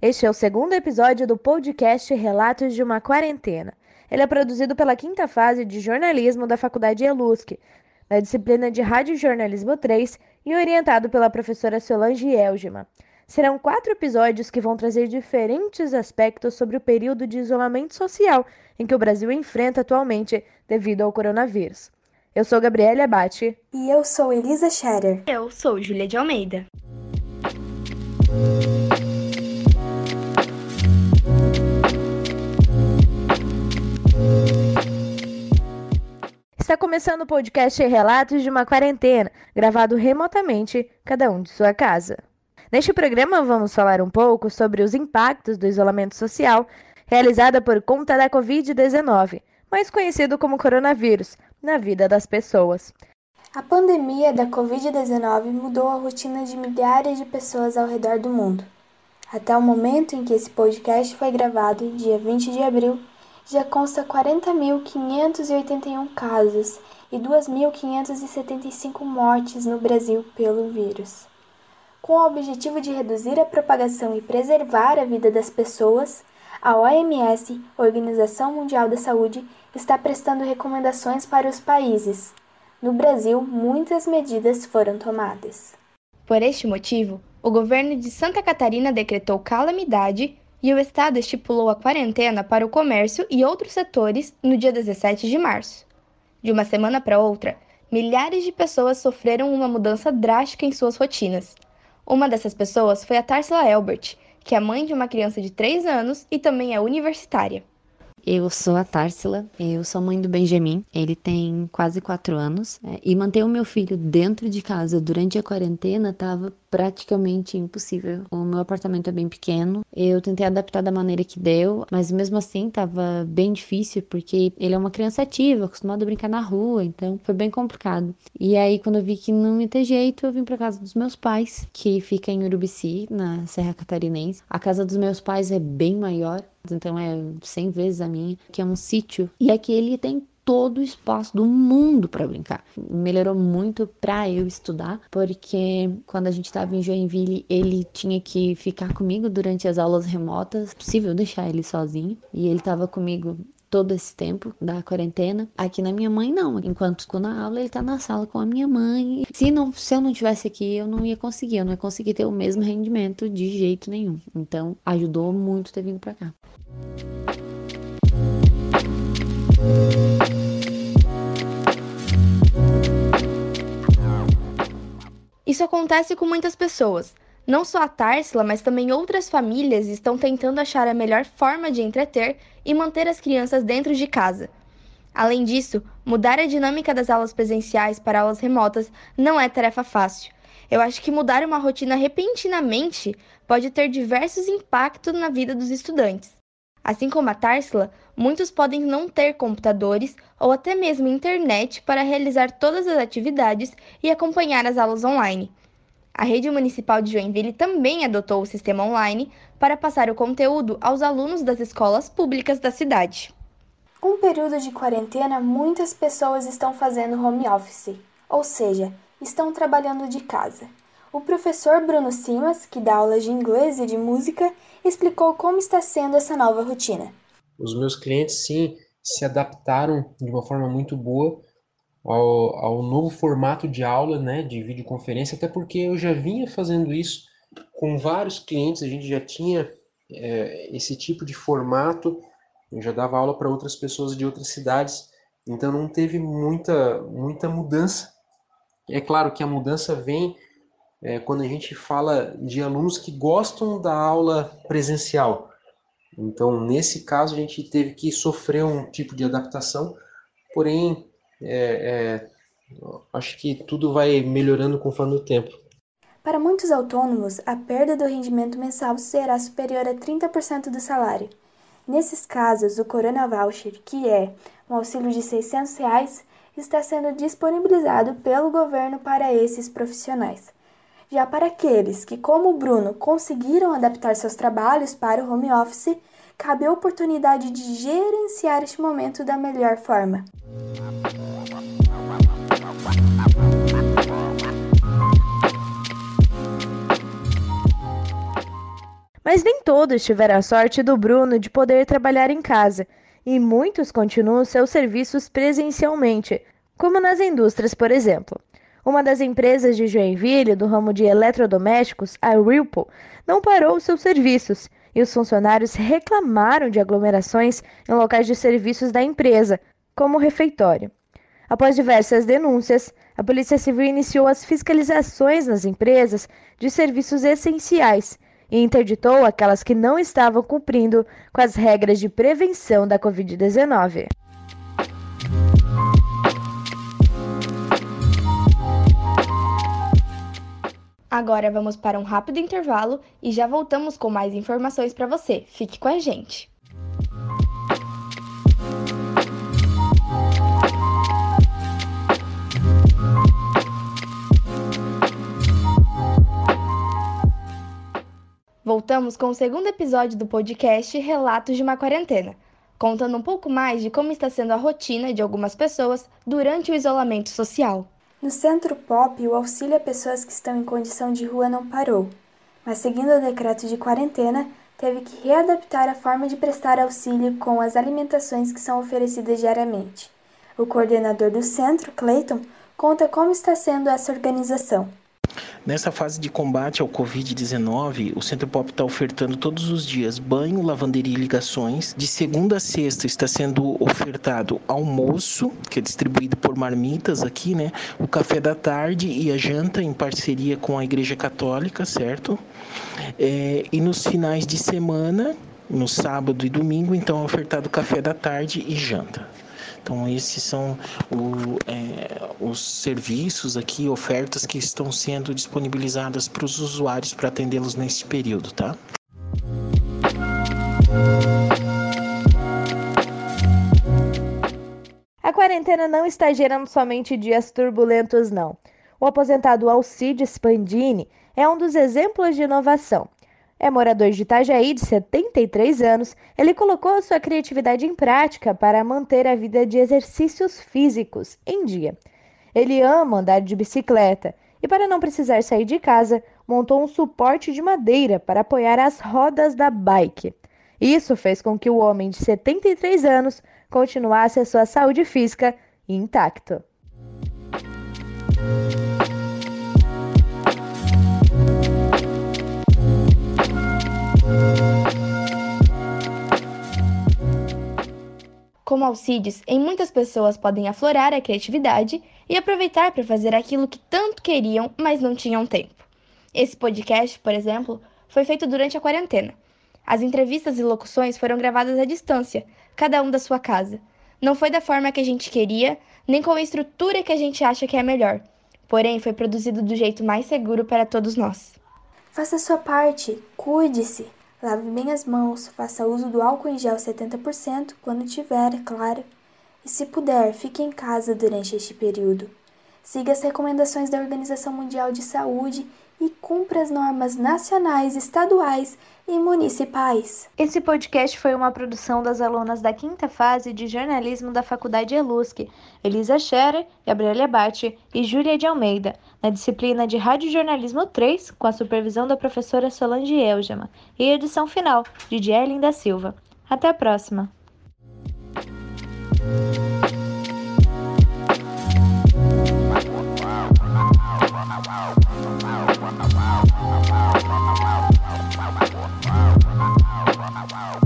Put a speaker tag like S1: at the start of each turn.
S1: Este é o segundo episódio do podcast Relatos de uma Quarentena. Ele é produzido pela quinta fase de jornalismo da Faculdade ELUSC, na disciplina de Rádio Jornalismo 3 e orientado pela professora Solange Elgema. Serão quatro episódios que vão trazer diferentes aspectos sobre o período de isolamento social em que o Brasil enfrenta atualmente devido ao coronavírus. Eu sou Gabriela Abate.
S2: E eu sou Elisa Scherer.
S3: Eu sou Júlia de Almeida.
S1: Está começando o podcast Relatos de uma Quarentena, gravado remotamente, cada um de sua casa. Neste programa, vamos falar um pouco sobre os impactos do isolamento social realizado por conta da Covid-19, mais conhecido como coronavírus, na vida das pessoas.
S2: A pandemia da Covid-19 mudou a rotina de milhares de pessoas ao redor do mundo. Até o momento em que esse podcast foi gravado, dia 20 de abril, já consta 40.581 casos e 2.575 mortes no Brasil pelo vírus. Com o objetivo de reduzir a propagação e preservar a vida das pessoas, a OMS, Organização Mundial da Saúde, está prestando recomendações para os países. No Brasil, muitas medidas foram tomadas.
S3: Por este motivo, o governo de Santa Catarina decretou calamidade e o estado estipulou a quarentena para o comércio e outros setores no dia 17 de março. De uma semana para outra, milhares de pessoas sofreram uma mudança drástica em suas rotinas. Uma dessas pessoas foi a Tarsila Elbert, que é mãe de uma criança de 3 anos e também é universitária.
S4: Eu sou a Tarsila, eu sou mãe do Benjamin, ele tem quase 4 anos, é, e manter o meu filho dentro de casa durante a quarentena estava praticamente impossível. O meu apartamento é bem pequeno, eu tentei adaptar da maneira que deu, mas mesmo assim estava bem difícil porque ele é uma criança ativa, acostumado a brincar na rua, então foi bem complicado. E aí quando eu vi que não ia ter jeito, eu vim para casa dos meus pais, que fica em Urubici, na Serra Catarinense. A casa dos meus pais é bem maior, então é 100 vezes a minha, que é um sítio. E aqui ele tem todo o espaço do mundo para brincar. Melhorou muito para eu estudar, porque quando a gente estava em Joinville, ele tinha que ficar comigo durante as aulas remotas, possível deixar ele sozinho, e ele estava comigo todo esse tempo da quarentena. Aqui na minha mãe, não. Enquanto estou na aula, ele está na sala com a minha mãe. Se, não, se eu não tivesse aqui, eu não ia conseguir. Eu não ia conseguir ter o mesmo rendimento de jeito nenhum. Então, ajudou muito ter vindo para cá.
S3: Isso acontece com muitas pessoas. Não só a Tarsila, mas também outras famílias estão tentando achar a melhor forma de entreter e manter as crianças dentro de casa. Além disso, mudar a dinâmica das aulas presenciais para aulas remotas não é tarefa fácil. Eu acho que mudar uma rotina repentinamente pode ter diversos impactos na vida dos estudantes. Assim como a Tarsila, muitos podem não ter computadores ou até mesmo internet para realizar todas as atividades e acompanhar as aulas online. A rede municipal de Joinville também adotou o sistema online para passar o conteúdo aos alunos das escolas públicas da cidade.
S2: Com o período de quarentena, muitas pessoas estão fazendo home office, ou seja, estão trabalhando de casa. O professor Bruno Simas, que dá aulas de inglês e de música, explicou como está sendo essa nova rotina.
S5: Os meus clientes, sim, se adaptaram de uma forma muito boa ao, ao novo formato de aula, né, de videoconferência, até porque eu já vinha fazendo isso com vários clientes, a gente já tinha é, esse tipo de formato, eu já dava aula para outras pessoas de outras cidades, então não teve muita, muita mudança. É claro que a mudança vem é, quando a gente fala de alunos que gostam da aula presencial. Então, nesse caso, a gente teve que sofrer um tipo de adaptação, porém, é, é, acho que tudo vai melhorando conforme o tempo.
S2: Para muitos autônomos, a perda do rendimento mensal será superior a 30% do salário. Nesses casos, o Corona Voucher, que é um auxílio de 600 reais, está sendo disponibilizado pelo governo para esses profissionais. Já para aqueles que, como o Bruno, conseguiram adaptar seus trabalhos para o home office, cabe a oportunidade de gerenciar este momento da melhor forma.
S1: Mas nem todos tiveram a sorte do Bruno de poder trabalhar em casa, e muitos continuam seus serviços presencialmente, como nas indústrias, por exemplo. Uma das empresas de Joinville, do ramo de eletrodomésticos, a Whirlpool, não parou seus serviços e os funcionários reclamaram de aglomerações em locais de serviços da empresa, como o refeitório. Após diversas denúncias, a Polícia Civil iniciou as fiscalizações nas empresas de serviços essenciais e interditou aquelas que não estavam cumprindo com as regras de prevenção da Covid-19.
S3: Agora vamos para um rápido intervalo e já voltamos com mais informações para você. Fique com a gente. Voltamos com o segundo episódio do podcast Relatos de uma Quarentena, contando um pouco mais de como está sendo a rotina de algumas pessoas durante o isolamento social.
S2: No Centro Pop, o auxílio a pessoas que estão em condição de rua não parou, mas seguindo o decreto de quarentena, teve que readaptar a forma de prestar auxílio com as alimentações que são oferecidas diariamente. O coordenador do centro, Clayton, conta como está sendo essa organização.
S6: Nessa fase de combate ao Covid-19, o Centro Pop está ofertando todos os dias banho, lavanderia e ligações. De segunda a sexta está sendo ofertado almoço, que é distribuído por marmitas aqui, né? O café da tarde e a janta em parceria com a Igreja Católica, certo? É, e nos finais de semana, no sábado e domingo, então é ofertado café da tarde e janta. Então, esses são o, é, os serviços aqui, ofertas que estão sendo disponibilizadas para os usuários para atendê-los neste período, tá?
S1: A quarentena não está gerando somente dias turbulentos, não. O aposentado Alcides Pandini é um dos exemplos de inovação. É morador de Itajaí, de 73 anos, ele colocou sua criatividade em prática para manter a vida de exercícios físicos em dia. Ele ama andar de bicicleta e, para não precisar sair de casa, montou um suporte de madeira para apoiar as rodas da bike. Isso fez com que o homem de 73 anos continuasse a sua saúde física intacto.
S3: Alcides, em muitas pessoas podem aflorar a criatividade e aproveitar para fazer aquilo que tanto queriam, mas não tinham tempo. Esse podcast, por exemplo, foi feito durante a quarentena. As entrevistas e locuções foram gravadas à distância, cada um da sua casa. Não foi da forma que a gente queria, nem com a estrutura que a gente acha que é melhor. Porém, foi produzido do jeito mais seguro para todos nós.
S2: Faça a sua parte, cuide-se. Lave bem as mãos, faça uso do álcool em gel 70% quando tiver, é claro. E se puder, fique em casa durante este período. Siga as recomendações da Organização Mundial de Saúde e cumpra as normas nacionais, estaduais e municipais.
S1: Esse podcast foi uma produção das alunas da quinta fase de jornalismo da Faculdade ELUSC, Elisa Scherer, Gabriela Abate e Júlia de Almeida, na disciplina de Rádio Jornalismo 3, com a supervisão da professora Solange Elgema, e edição final, de Dielin da Silva. Até a próxima! Wow, wow.